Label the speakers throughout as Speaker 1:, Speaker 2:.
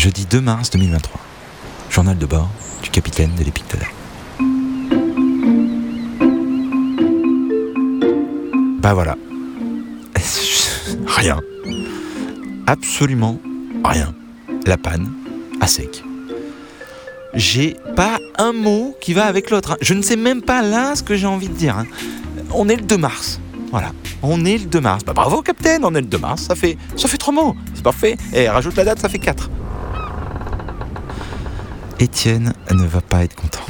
Speaker 1: jeudi 2 mars 2023. Journal de bord du capitaine de l'Épictadam. Bah voilà. Rien. Absolument rien. La panne, à sec. J'ai pas un mot qui va avec l'autre. hein. Je ne sais même pas là ce que j'ai envie de dire. hein. On est le 2 mars. Voilà. On est le 2 mars. Bah bravo, capitaine, on est le 2 mars. Ça fait, ça fait trois mots. C'est parfait. Et rajoute la date, ça fait 4. Étienne ne va pas être content.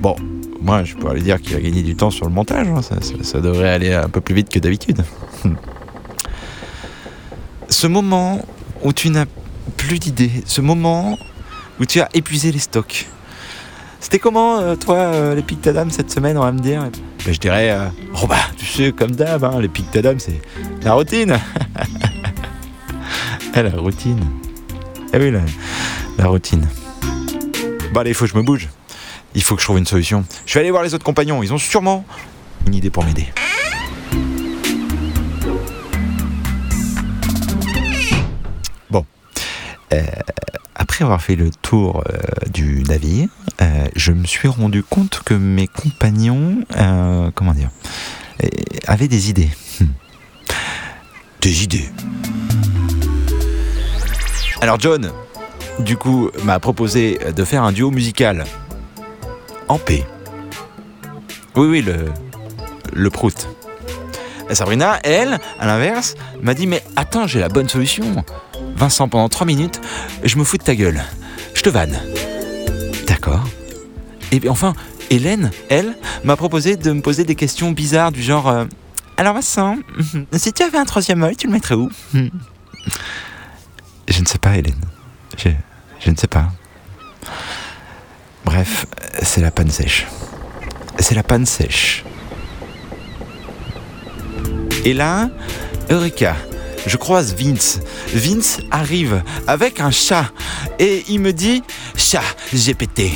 Speaker 1: Bon, moi, je pourrais lui dire qu'il a gagné du temps sur le montage. hein. Ça, ça- ça devrait aller un peu plus vite que d'habitude. ce moment où tu n'as plus d'idées, ce moment où tu as épuisé les stocks. C'était comment, euh, toi, euh, les Pictadam cette semaine, on va me dire? Ben, Je dirais, euh, oh bah, tu sais, comme d'hab, hein, les Pictadam, c'est la routine. Eh, la routine. Eh oui, la, la routine. Bon, allez, il faut que je me bouge. Il faut que je trouve une solution. Je vais aller voir les autres compagnons, ils ont sûrement une idée pour m'aider. Bon. Euh, après avoir fait le tour euh, du navire, euh, je me suis rendu compte que mes compagnons, comment dire, avaient des idées. Hmm. Des idées. Alors John, du coup, m'a proposé de faire un duo musical en paix. Oui, oui, le, le prout. Sabrina, elle, à l'inverse, m'a dit Mais attends, j'ai la bonne solution. Vincent, pendant 3 minutes, je me fous de ta gueule. Je te vanne. D'accord. Et puis enfin, Hélène, elle, m'a proposé de me poser des questions bizarres du genre euh, Alors Vincent, si tu avais un troisième œil, tu le mettrais où? Je ne sais pas, Hélène. Je ne sais pas. Bref, c'est la panne sèche. C'est la panne sèche. Et là, Eureka, je croise Vince. Vince arrive avec un chat et il me dit Chat, j'ai pété.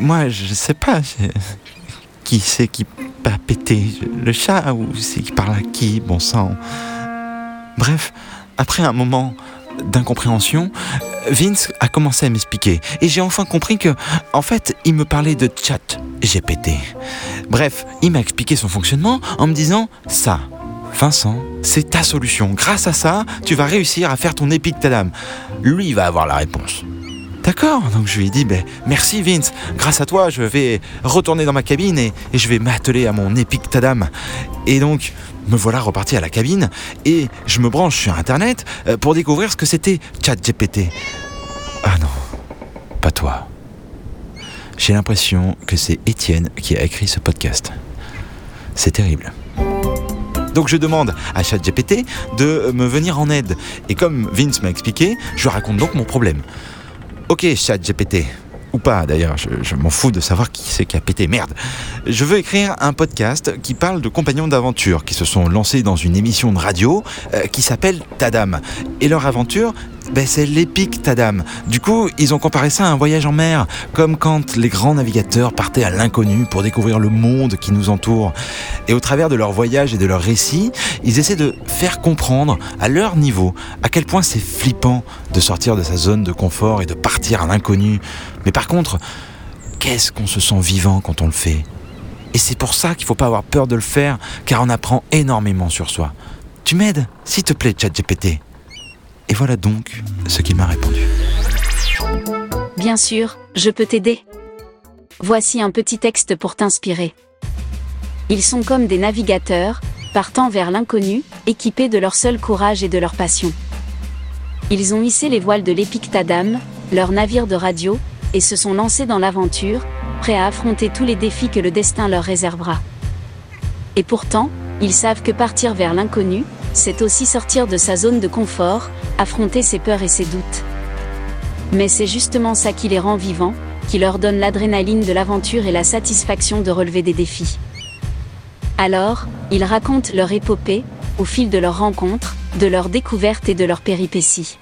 Speaker 1: Moi, je sais pas. Qui c'est qui a pété Le chat ou c'est qui parle à qui Bon sang. Bref, après un moment d'incompréhension, Vince a commencé à m'expliquer et j'ai enfin compris que, en fait, il me parlait de chat GPT. Bref, il m'a expliqué son fonctionnement en me disant ça. Vincent, c'est ta solution. Grâce à ça, tu vas réussir à faire ton épique Tadam. Lui, il va avoir la réponse. D'accord, donc je lui ai dit, ben, merci Vince, grâce à toi, je vais retourner dans ma cabine et, je vais m'atteler à mon épique Tadam. Et donc, me voilà reparti à la cabine et je me branche sur Internet euh, pour découvrir ce que c'était ChatGPT. Ah non, pas toi. J'ai l'impression que c'est Étienne qui a écrit ce podcast. C'est terrible. Donc je demande à ChatGPT de me venir en aide. Et comme Vince m'a expliqué, je raconte donc mon problème. Ok, ChatGPT. Ou pas d'ailleurs, je, je m'en fous de savoir qui c'est qui a pété. Merde. Je veux écrire un podcast qui parle de compagnons d'aventure qui se sont lancés dans une émission de radio euh, qui s'appelle Tadam. Et leur aventure, ben, c'est l'épique Tadam. Du coup, ils ont comparé ça à un voyage en mer, comme quand les grands navigateurs partaient à l'inconnu pour découvrir le monde qui nous entoure. Et au travers de leur voyage et de leurs récits, ils essaient de faire comprendre à leur niveau à quel point c'est flippant de sortir de sa zone de confort et de partir à l'inconnu. Mais par contre, qu'est-ce qu'on se sent vivant quand on le fait? Et c'est pour ça qu'il faut pas avoir peur de le faire, car on apprend énormément sur soi. Tu m'aides, s'il te plaît, ChatGPT. Et voilà donc ce qu'il m'a répondu.
Speaker 2: Bien sûr, je peux t'aider. Voici un petit texte pour t'inspirer. Ils sont comme des navigateurs, partant vers l'inconnu, équipés de leur seul courage et de leur passion. Ils ont hissé les voiles de l'Épique Tadam, leur navire de radio, et se sont lancés dans l'aventure, prêts à affronter tous les défis que le destin leur réservera. Et pourtant, ils savent que partir vers l'inconnu, c'est aussi sortir de sa zone de confort, affronter ses peurs et ses doutes. Mais c'est justement ça qui les rend vivants, qui leur donne l'adrénaline de l'aventure et la satisfaction de relever des défis. Alors, ils racontent leur épopée, au fil de leurs rencontres, de leurs découvertes et de leurs péripéties.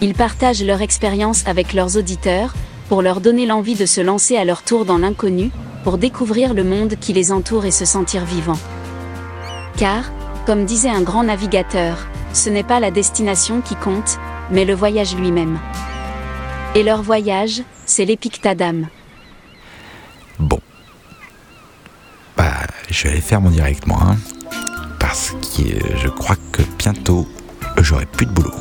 Speaker 2: Ils partagent leur expérience avec leurs auditeurs, pour leur donner l'envie de se lancer à leur tour dans l'inconnu, pour découvrir le monde qui les entoure et se sentir vivants. Car, comme disait un grand navigateur, ce n'est pas la destination qui compte, mais le voyage lui-même. Et leur voyage, c'est l'Épictadam.
Speaker 1: Bon. Bah, je vais aller faire mon direct, moi. hein. parce que je crois que bientôt, j'aurai plus de boulot.